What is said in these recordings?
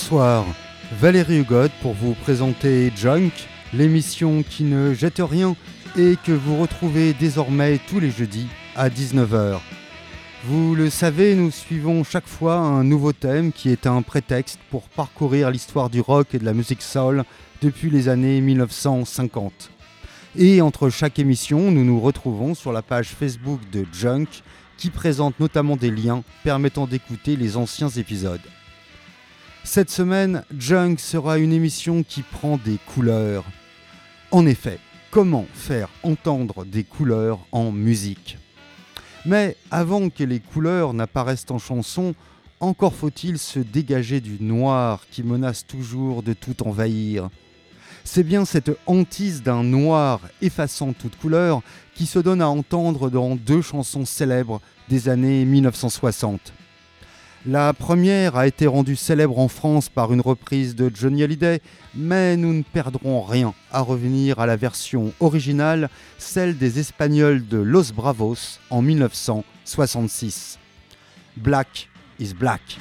Bonsoir, Valérie Hugot pour vous présenter Junk, l'émission qui ne jette rien et que vous retrouvez désormais tous les jeudis à 19h. Vous le savez, nous suivons chaque fois un nouveau thème qui est un prétexte pour parcourir l'histoire du rock et de la musique soul depuis les années 1950. Et entre chaque émission, nous nous retrouvons sur la page Facebook de Junk qui présente notamment des liens permettant d'écouter les anciens épisodes. Cette semaine, Junk sera une émission qui prend des couleurs. En effet, comment faire entendre des couleurs en musique? Mais avant que les couleurs n'apparaissent en chanson, encore faut-il se dégager du noir qui menace toujours de tout envahir. C'est bien cette hantise d'un noir effaçant toute couleur qui se donne à entendre dans deux chansons célèbres des années 1960. La première a été rendue célèbre en France par une reprise de Johnny Hallyday, mais nous ne perdrons rien à revenir à la version originale, celle des Espagnols de Los Bravos en 1966. Black is Black.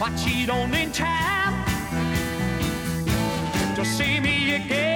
I cheat on in time to see me again.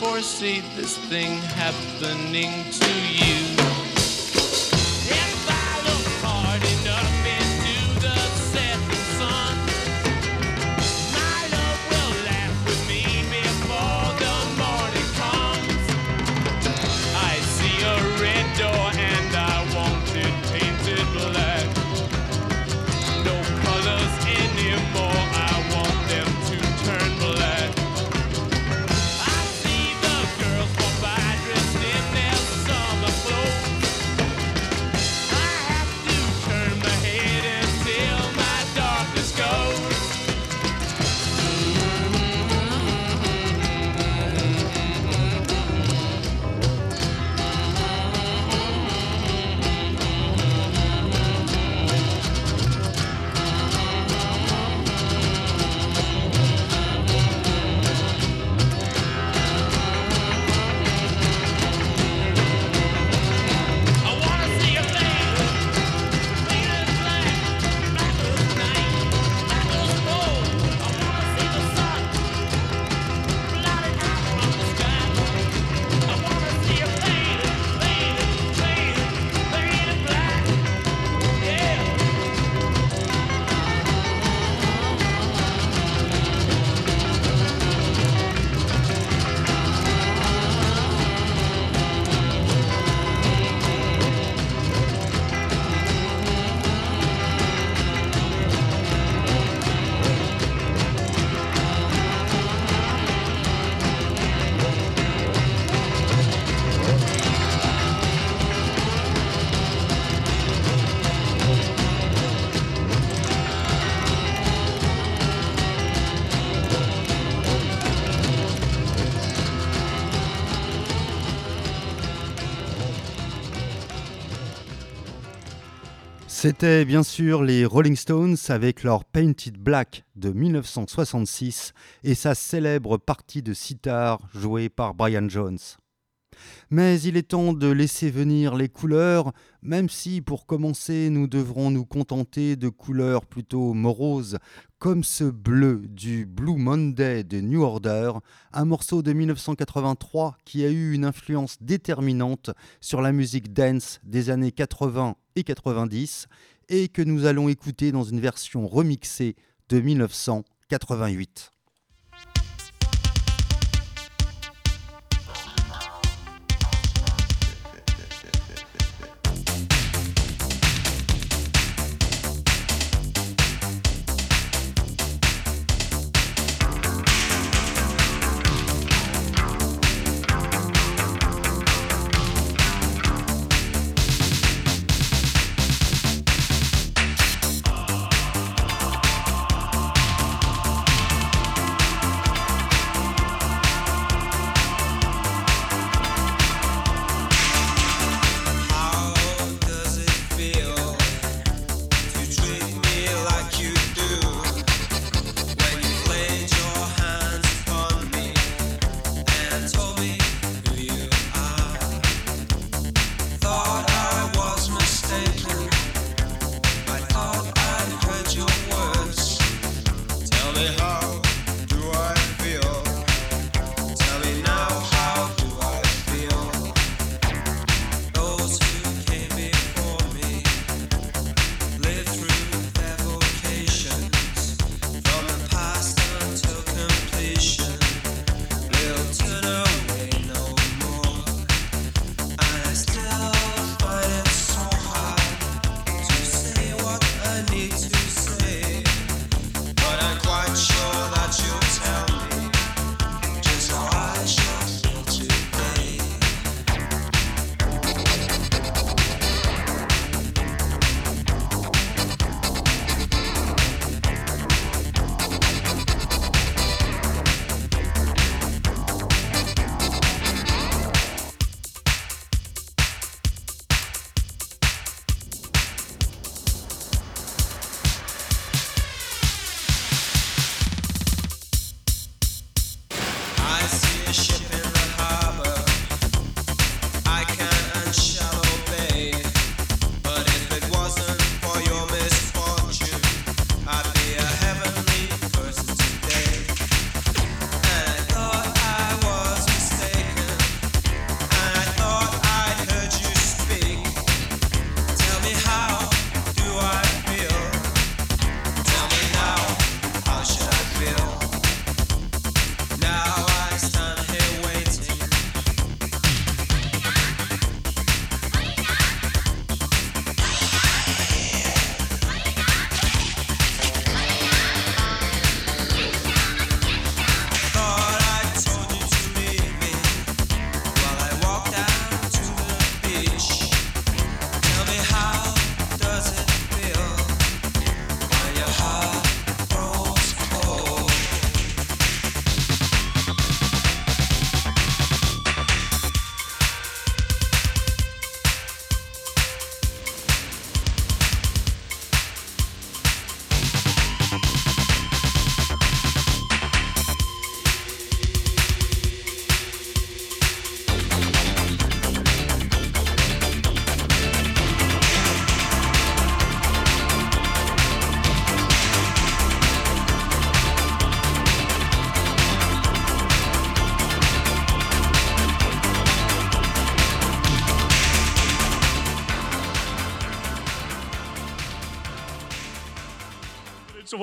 Foresee this thing happening C'était bien sûr les Rolling Stones avec leur Painted Black de 1966 et sa célèbre partie de sitar jouée par Brian Jones. Mais il est temps de laisser venir les couleurs, même si pour commencer nous devrons nous contenter de couleurs plutôt moroses, comme ce bleu du Blue Monday de New Order, un morceau de 1983 qui a eu une influence déterminante sur la musique dance des années 80 et 90 et que nous allons écouter dans une version remixée de 1988.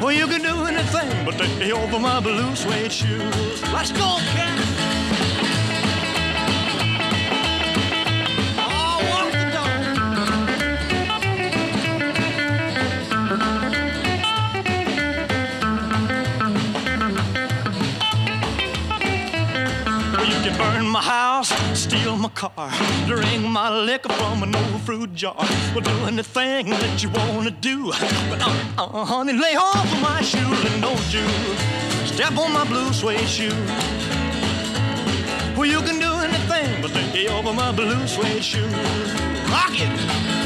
Well, you can do anything but take me over my blue suede shoes. Let's go, cat. Steal my car, drink my liquor from an old fruit jar. Well, do anything that you wanna do, but uh, uh, honey, lay off of my shoes and don't you step on my blue suede shoe. Well, you can do anything but lay over my blue suede shoe. Rock it.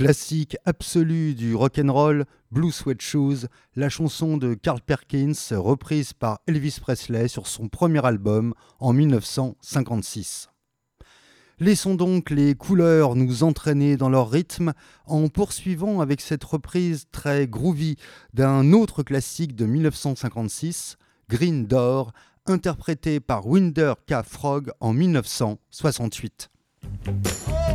Classique absolu du rock'n'roll, Blue Sweat Shoes, la chanson de Carl Perkins reprise par Elvis Presley sur son premier album en 1956. Laissons donc les couleurs nous entraîner dans leur rythme en poursuivant avec cette reprise très groovy d'un autre classique de 1956, Green Door, interprété par Winder K. Frog en 1968. Well,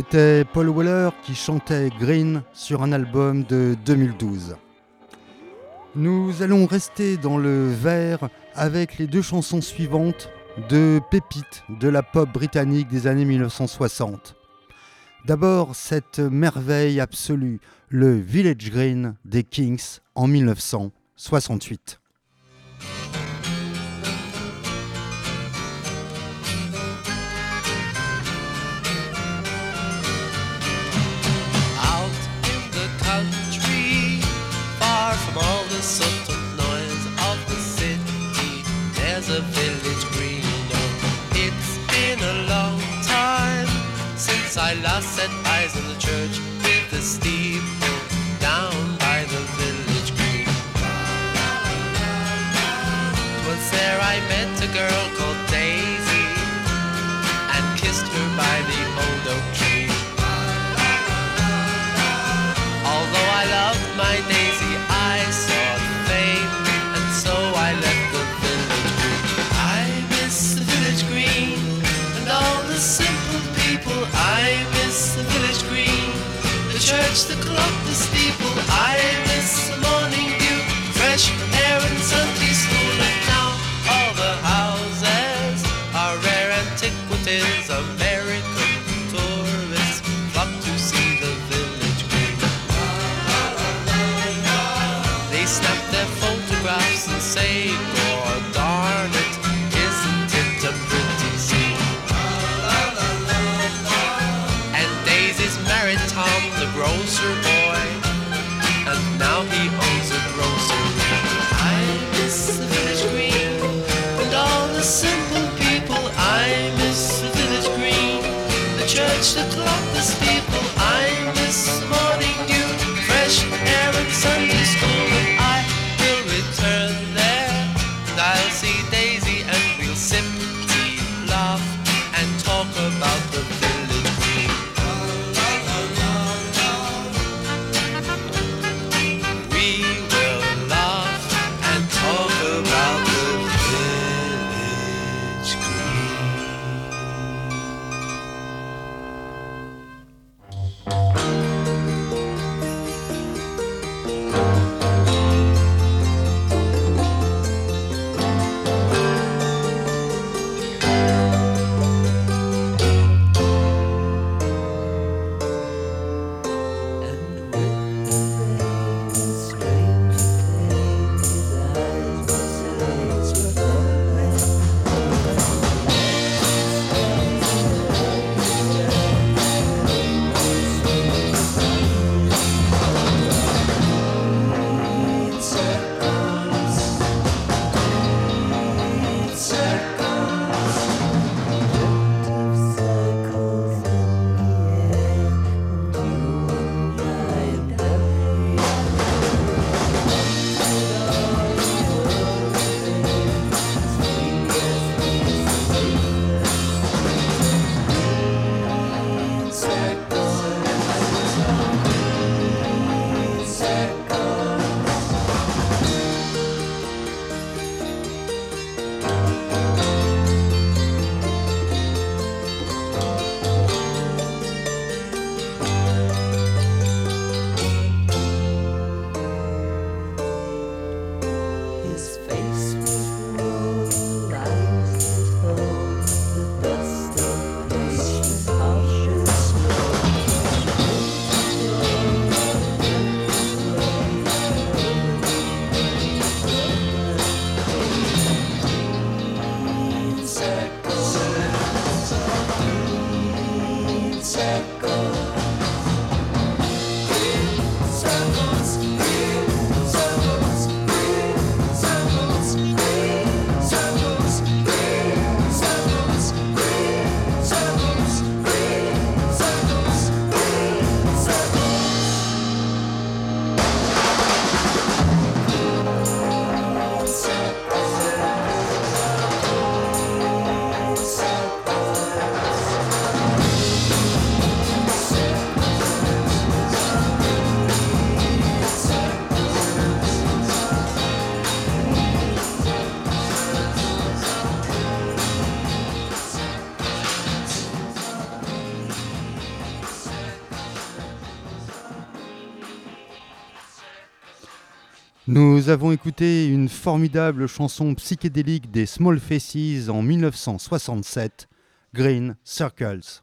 c'était Paul Weller qui chantait Green sur un album de 2012. Nous allons rester dans le vert avec les deux chansons suivantes de pépites de la pop britannique des années 1960. D'abord cette merveille absolue, le Village Green des Kings en 1968. subtle noise of the city. There's a village green. Oh, it's been a long time since I last set eyes on the church. watch the clock, the steeple, I Nous avons écouté une formidable chanson psychédélique des Small Faces en 1967, Green Circles.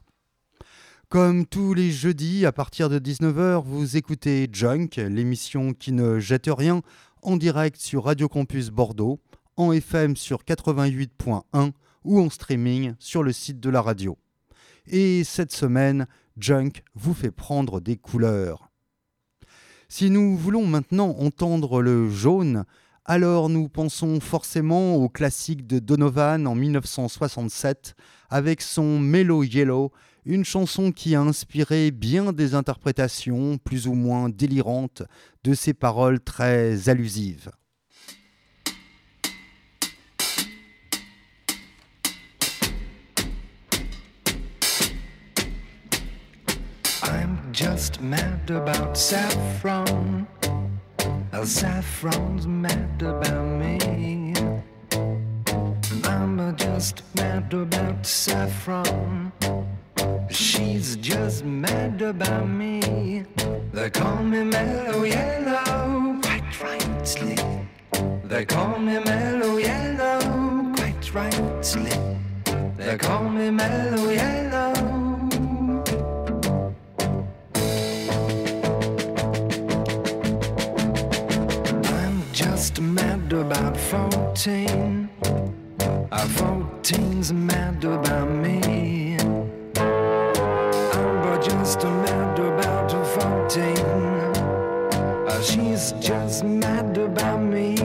Comme tous les jeudis à partir de 19h, vous écoutez Junk, l'émission qui ne jette rien, en direct sur Radio Campus Bordeaux, en FM sur 88.1 ou en streaming sur le site de la radio. Et cette semaine, Junk vous fait prendre des couleurs. Si nous voulons maintenant entendre le jaune, alors nous pensons forcément au classique de Donovan en 1967 avec son Mellow Yellow, une chanson qui a inspiré bien des interprétations plus ou moins délirantes de ses paroles très allusives. Just mad about saffron. El saffron's mad about me. I'm just mad about saffron. She's just mad about me. They call me mellow yellow, quite rightly. They call me mellow yellow, quite rightly. They call me mellow yellow. About 14. Our 14's mad about me. I'm just mad about 14. Uh, she's just mad about me.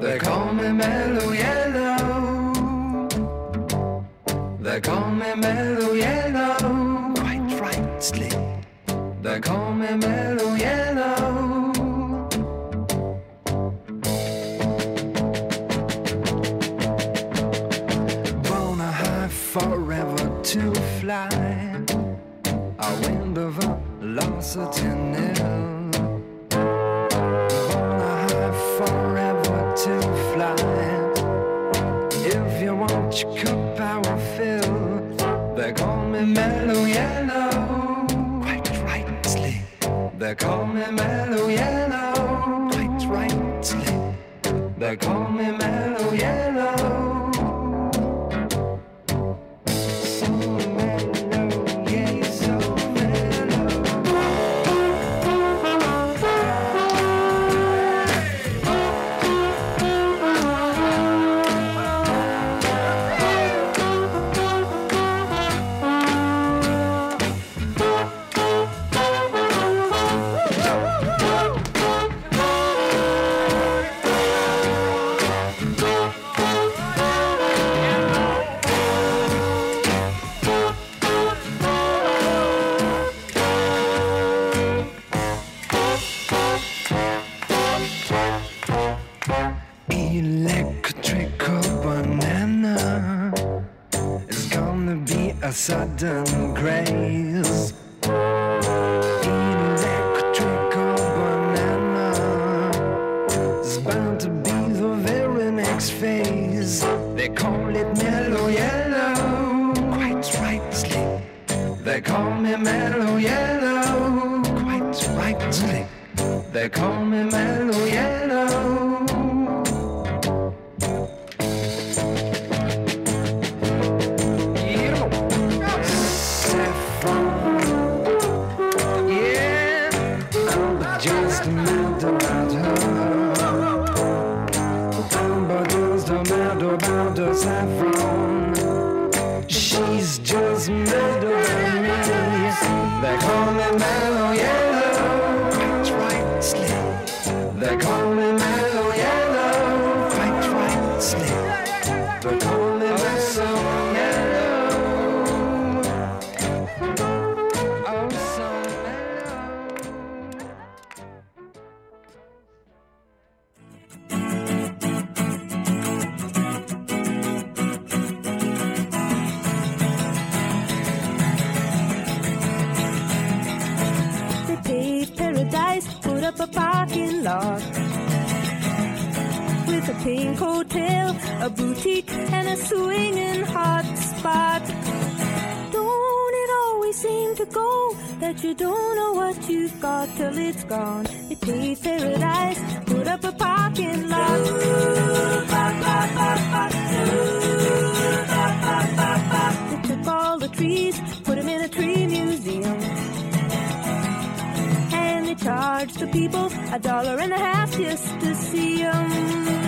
They call me Mellow Yellow. They call me Mellow Yellow. Quite rightly. They call me Mellow Yellow. as a. They call me mellow yellow, quite rightly. They call me mellow yellow. A pink hotel, a boutique, and a swinging hot spot. Don't it always seem to go that you don't know what you've got till it's gone. They paved paradise, put up a parking lot. They took all the trees, put them in a tree museum. They charged the people a dollar and a half just to see them.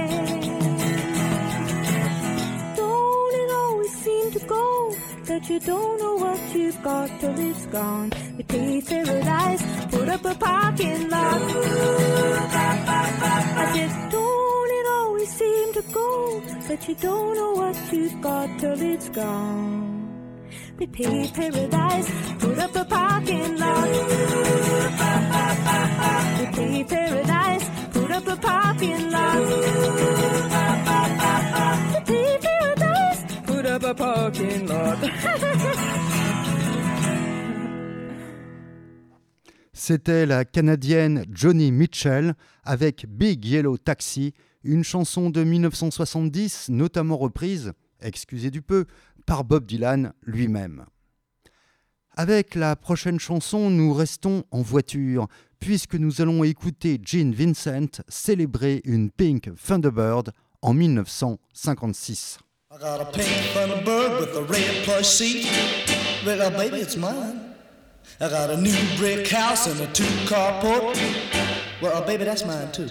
You don't know what you've got till it's gone? They paved paradise, put up a parking lot. I said, don't it always seem to go that you don't know what you've got till it's gone? They paved paradise, put up a parking lot. They paved paradise, put up a parking lot. C'était la Canadienne Johnny Mitchell avec Big Yellow Taxi, une chanson de 1970 notamment reprise, excusez du peu, par Bob Dylan lui-même. Avec la prochaine chanson, nous restons en voiture, puisque nous allons écouter Gene Vincent célébrer une Pink Thunderbird en 1956. Got a pink Thunderbird with a red plush seat. Well, uh, baby, it's mine. I got a new brick house and a two-car port. Well, uh, baby, that's mine too.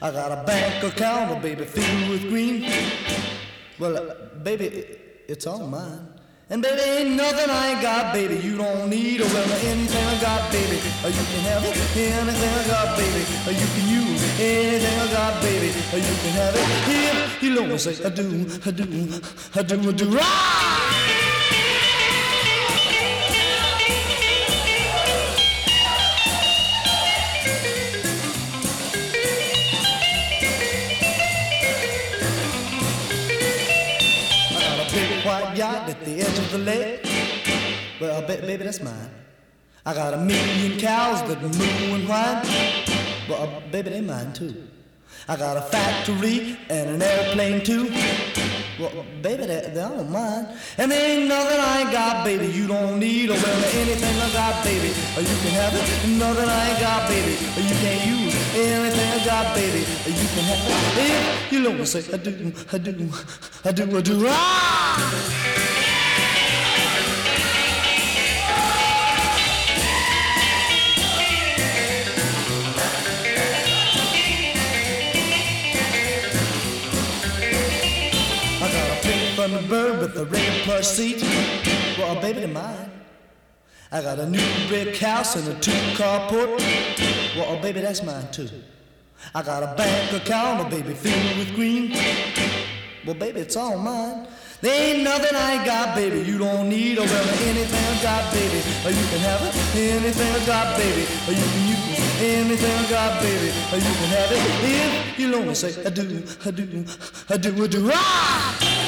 I got a bank account, oh, baby, filled with green. Well, uh, baby, it- it's all mine. And baby, ain't nothing I ain't got, baby. You don't need a well, anything I got, baby. Or you can have it, anything I got, baby. You can use anything I got, baby. You can have it if you don't say I do, I do, I do, I do. Ah! At the edge of the lake. Well, ba- baby, that's mine. I got a million cows that moo and whine. Well, baby, they mine too. I got a factory and an airplane too. Well, baby, they, they all mine. And there ain't nothing I ain't got, baby. You don't need or well anything I got, baby. Or you can have it. Nothing I ain't got, baby. Or you can't use anything I got, baby. Or you can have it. If you don't say I do, I do, I do, I do. Ah! Thunderbird with a red plush seat. Well, baby, they're mine. I got a new brick house and a two-car port. Well, baby, that's mine too. I got a bank account, oh, baby, filled with green. Well, baby, it's all mine. There ain't nothing I ain't got, baby. You don't need or well anything I got, baby. Or you can have it, anything I got, baby. Or you can use anything I got, baby. Or you can have it if you only say I do, I do, I do, I do. Ah!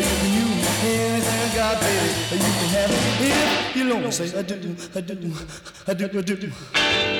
You can use anything I got, baby. You can have it if you don't say I do, I do, I do, I do. knock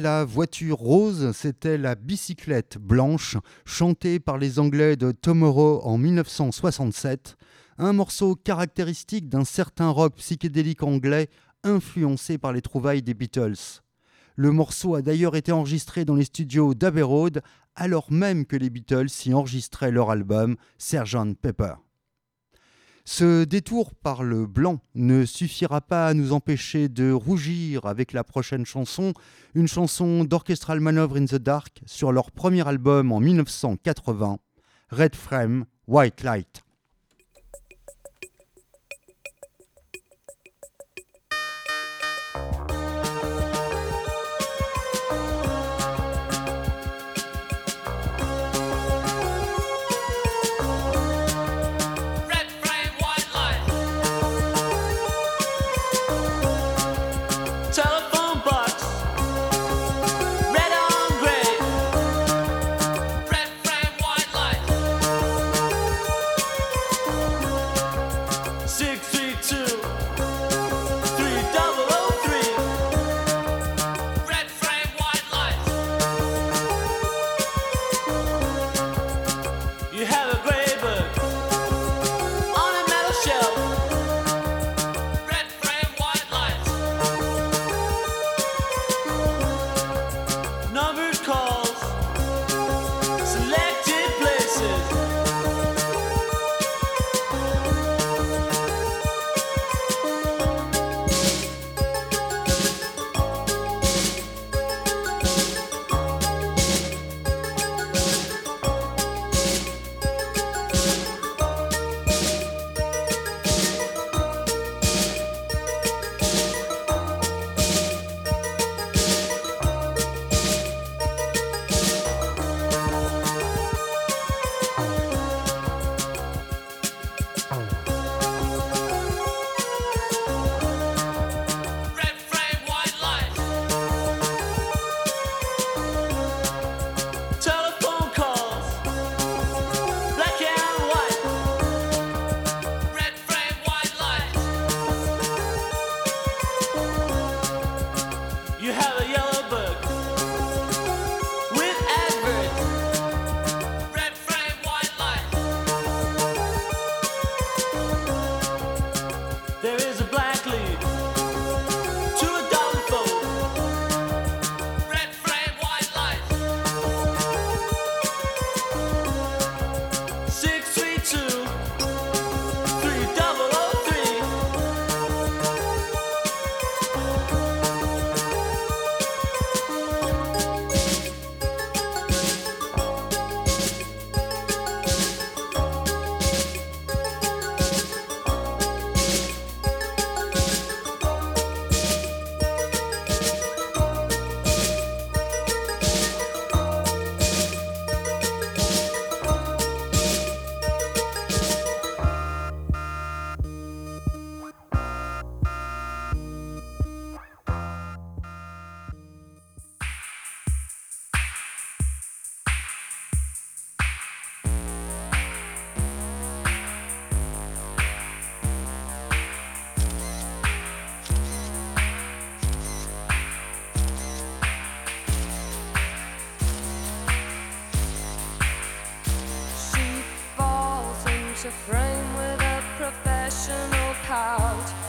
La voiture rose, c'était la bicyclette blanche, chantée par les Anglais de Tomorrow en 1967, un morceau caractéristique d'un certain rock psychédélique anglais influencé par les trouvailles des Beatles. Le morceau a d'ailleurs été enregistré dans les studios d'Abbey Road, alors même que les Beatles y enregistraient leur album Sgt Pepper. Ce détour par le blanc ne suffira pas à nous empêcher de rougir avec la prochaine chanson, une chanson d'Orchestral Manoeuvre in the Dark sur leur premier album en 1980, Red Frame, White Light. A frame with a professional pout.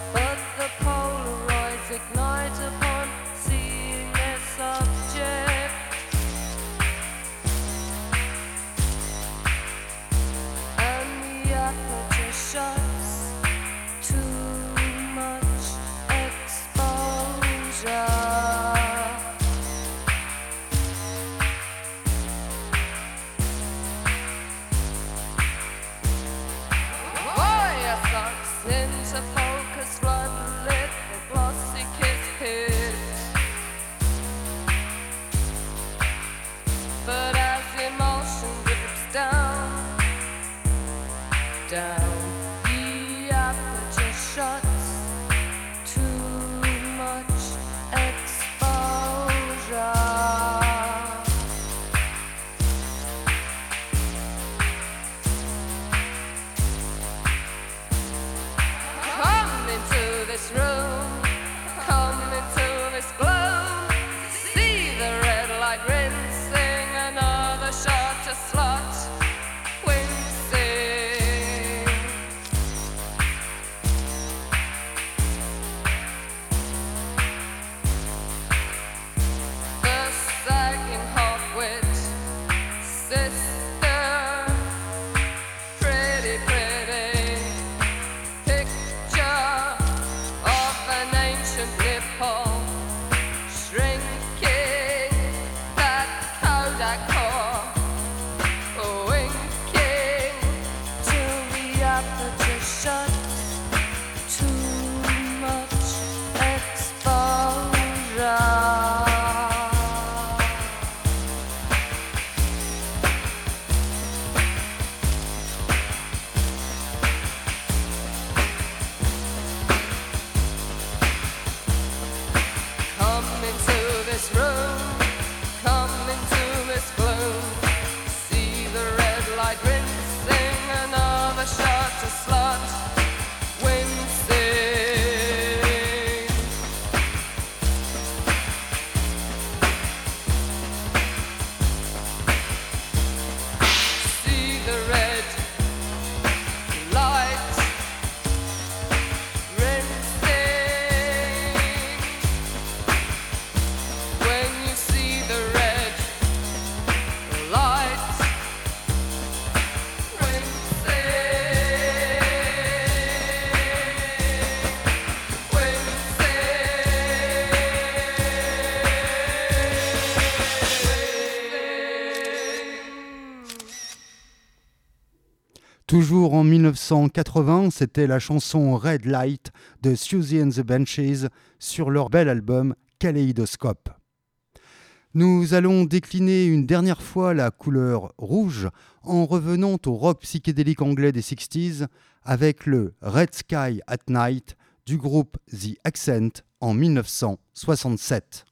Toujours en 1980, c'était la chanson Red Light de Susie and the Benches sur leur bel album Kaleidoscope. Nous allons décliner une dernière fois la couleur rouge en revenant au rock psychédélique anglais des 60s avec le Red Sky at Night du groupe The Accent en 1967.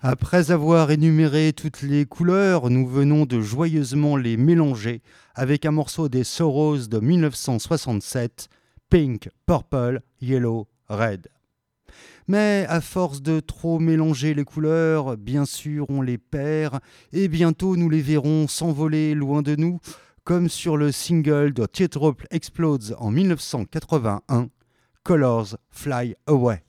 Après avoir énuméré toutes les couleurs, nous venons de joyeusement les mélanger avec un morceau des Soros de 1967, Pink, Purple, Yellow, Red. Mais à force de trop mélanger les couleurs, bien sûr on les perd, et bientôt nous les verrons s'envoler loin de nous, comme sur le single de Teardrop Explodes en 1981, Colors Fly Away.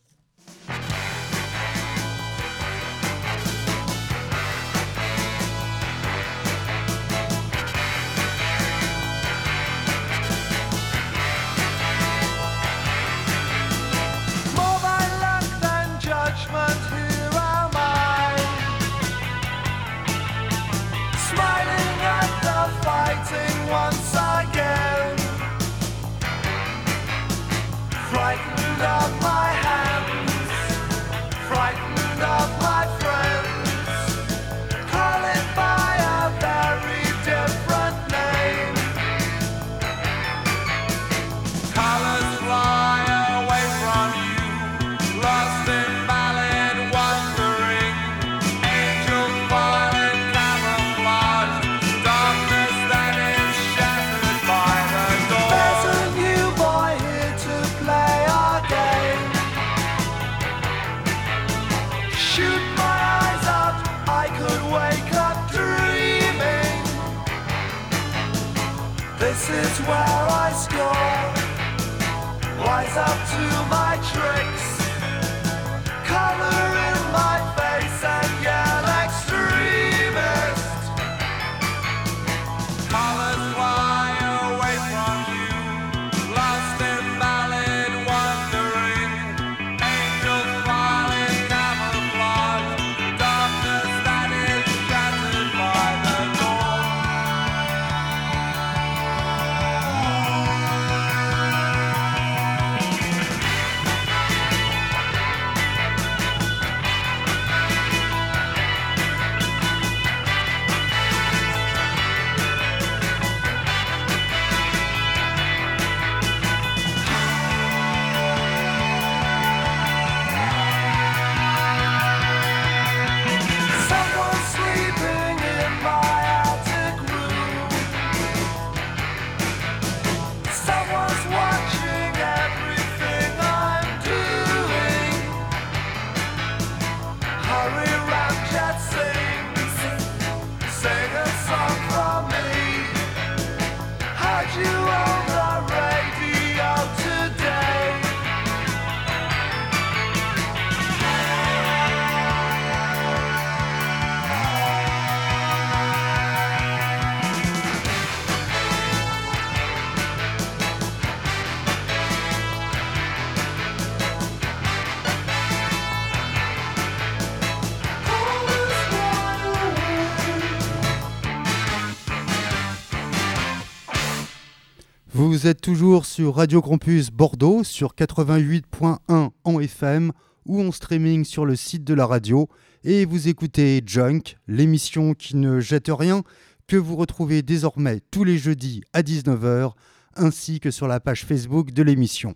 Êtes toujours sur Radio Campus Bordeaux sur 88.1 en FM ou en streaming sur le site de la radio et vous écoutez Junk, l'émission qui ne jette rien que vous retrouvez désormais tous les jeudis à 19h ainsi que sur la page Facebook de l'émission.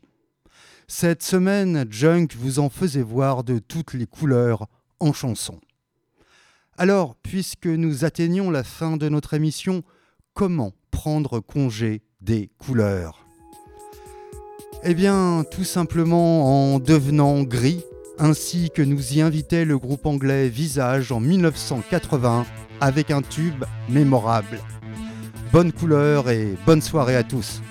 Cette semaine, Junk vous en faisait voir de toutes les couleurs en chanson. Alors, puisque nous atteignons la fin de notre émission, comment prendre congé des couleurs Eh bien, tout simplement en devenant gris, ainsi que nous y invitait le groupe anglais Visage en 1980 avec un tube mémorable. Bonne couleur et bonne soirée à tous.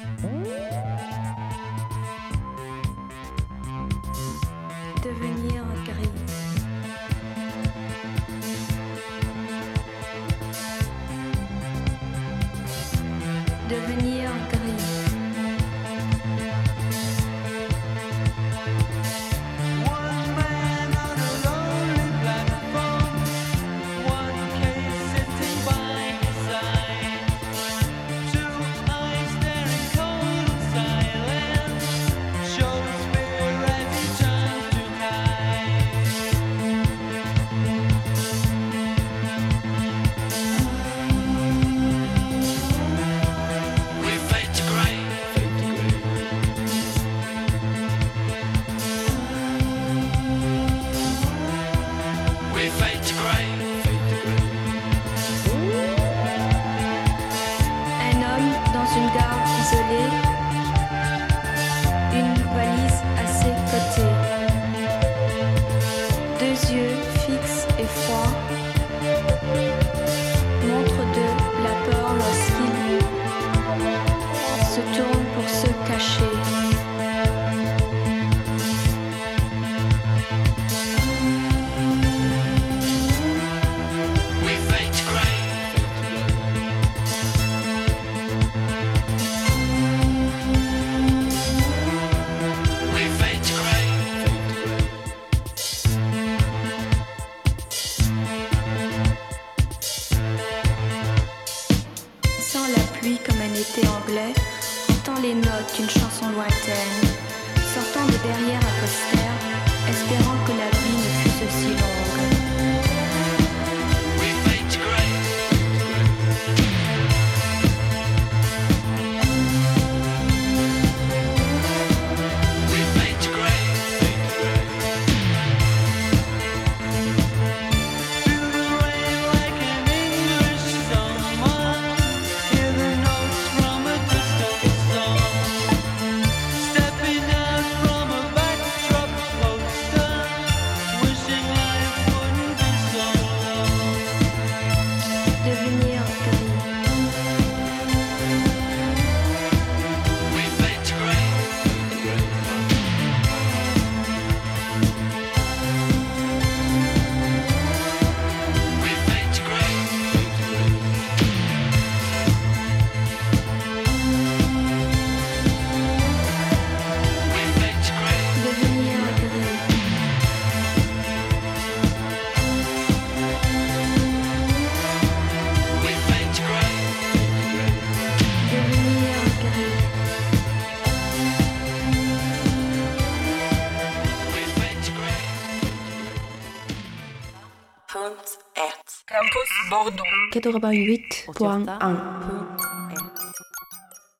88.1